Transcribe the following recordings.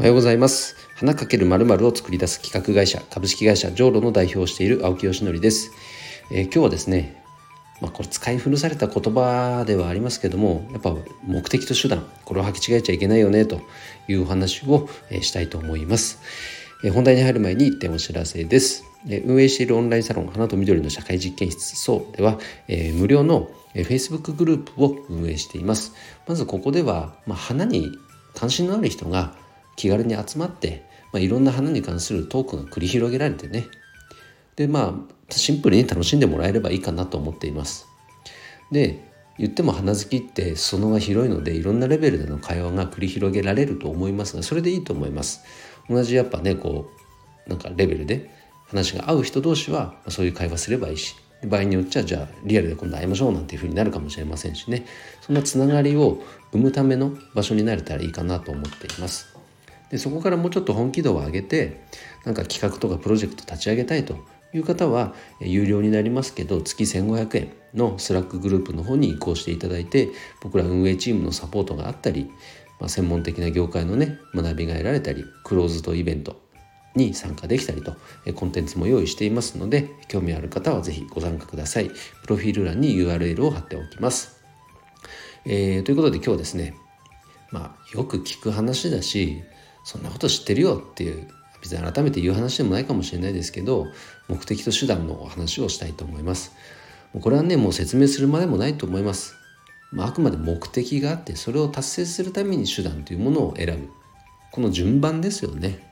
おはようございます。花かけるまるを作り出す企画会社株式会社ジョーロの代表をしている青木よしのりです、えー、今日はですねまあ、これ使い古された言葉ではありますけどもやっぱ目的と手段これを履き違えちゃいけないよねというお話を、えしたいと思います、え本題に入る前に1点お知らせです。え運営しているオンラインサロン花と緑の社会実験室そうでは、え、無料の Facebook グループを運営しています。まずここでは、まあ、花に関心のある人が気軽に集まって、まあ、いろんな花に関するトークが繰り広げられてね。でまあシンプルに楽しんでもらえればいいかなと思っています。で言っても花好きって裾野が広いのでいろんなレベルでの会話が繰り広げられると思いますがそれでいいと思います。同じやっぱねこうなんかレベルで話が合う人同士はそういう会話すればいいし場合によっちゃじゃあリアルで今度会いましょうなんていうふうになるかもしれませんしね。そんなつながりを生むための場所になれたらいいかなと思っています。でそこからもうちょっと本気度を上げてなんか企画とかプロジェクト立ち上げたいという方は有料になりますけど月1500円の Slackグループの方に移行していただいて僕ら運営チームのサポートがあったり、まあ、専門的な業界のね学びが得られたりクローズドイベントに参加できたりとコンテンツも用意していますので興味ある方は是非ご参加ください。プロフィール欄に URL を貼っておきます、えー、ということで今日はですねまあよく聞く話だしそんなこと知ってるよっていう別に改めて言う話でもないかもしれないですけど目的と手段のお話をしたいと思います。これはねもう説明するまでもないと思います。まあ、あくまで目的があってそれを達成するために手段というものを選ぶ。この順番ですよね。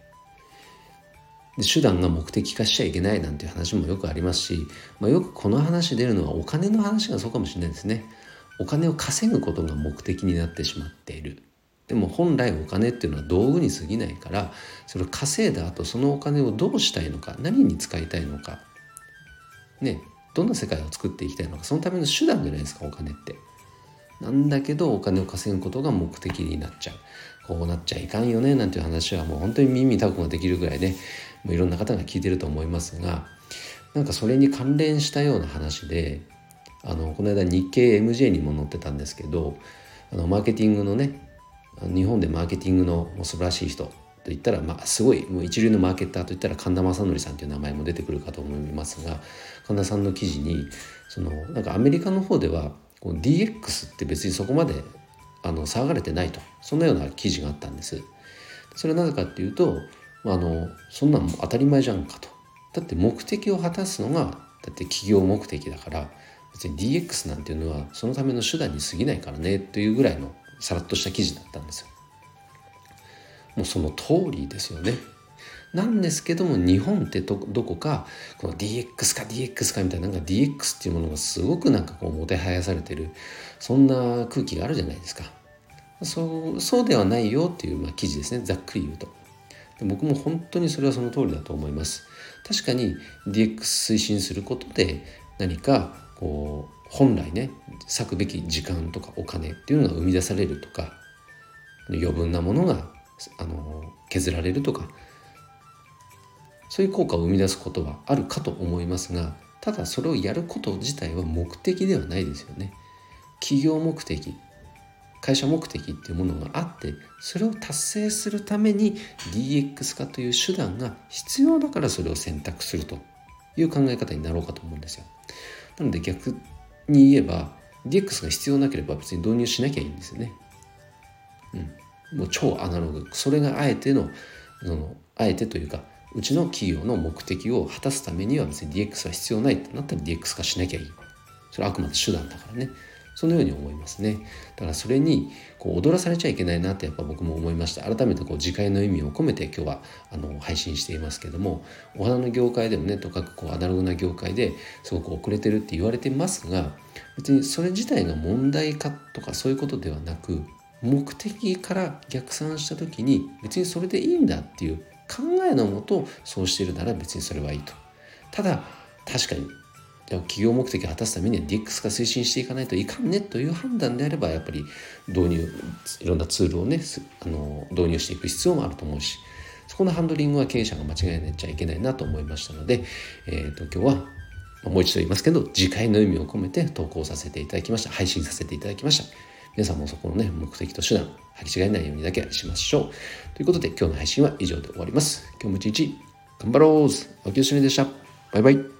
で手段が目的化しちゃいけないなんていう話もよくありますし、まあ、よくこの話出るのはお金の話がそうかもしれないですね。お金を稼ぐことが目的になってしまっている。でも本来お金っていうのは道具に過ぎないからそれを稼いだ後そのお金をどうしたいのか何に使いたいのかねどんな世界を作っていきたいのかそのための手段じゃないですかお金って。なんだけどお金を稼ぐことが目的になっちゃうこうなっちゃいかんよねなんていう話はもう本当に耳たこができるぐらいねもういろんな方が聞いてると思いますがなんかそれに関連したような話であのこの間日経 MJ にも載ってたんですけどあのマーケティングのね日本でマーケティングの素晴らしい人と言ったら、まあ、すごいもう一流のマーケッターといったら神田正則さんという名前も出てくるかと思いますが神田さんの記事にそのなんかアメリカの方ではこう DX って別にそこまであの騒がれてないとそんなような記事があったんです。それはなぜかっていうとあのそんなん当たり前じゃんかと。だって目的を果たすのがだって企業目的だから別に DX なんていうのはそのための手段に過ぎないからねというぐらいのさらっとした記事だったんですよ。もうその通りですよね。なんですけども日本ってどこかこの DX か DX かみたいななんか DX っていうものがすごくなんかこうもてはやされてるそんな空気があるじゃないですか。そうそうではないよっていう、まあ、記事ですねざっくり言うと。僕も本当にそれはその通りだと思います。確かに DX 推進することで何かこう本来ね割くべき時間とかお金っていうのが生み出されるとか余分なものがあの削られるとかそういう効果を生み出すことはあるかと思いますがただそれをやること自体は目的ではないですよね。企業目的会社目的っていうものがあってそれを達成するために DX 化という手段が必要だからそれを選択するという考え方になろうかと思うんですよ。なので逆に言えば DX が必要なければ別に導入しなきゃいいんですよね。うん、もう超アナログ。それがあえてのそのあえてというかうちの企業の目的を果たすためには別に DX は必要ないってなったら DX 化しなきゃいい。それはあくまで手段だからね。そのように思いますねだからそれにこう踊らされちゃいけないなってやっぱ僕も思いました改めてこう自戒の意味を込めて今日はあの配信していますけどもお花の業界でもねとかくこうアナログな業界ですごく遅れてるって言われてますが別にそれ自体が問題かとかそういうことではなく目的から逆算した時に別にそれでいいんだっていう考えのもとそうしてるなら別にそれはいいと。ただ確かにでも企業目的を果たすためには DX 化推進していかないといかんねという判断であればやっぱり導入いろんなツールをねあの導入していく必要もあると思うしそこのハンドリングは経営者が間違えなちゃいけないなと思いましたので、えーと、今日はもう一度言いますけど次回の意味を込めて投稿させていただきました。配信させていただきました。皆さんもそこのね目的と手段履き違えないようにだけしましょう。ということで今日の配信は以上で終わります。今日も一日頑張ろう青木よしのりでした。バイバイ。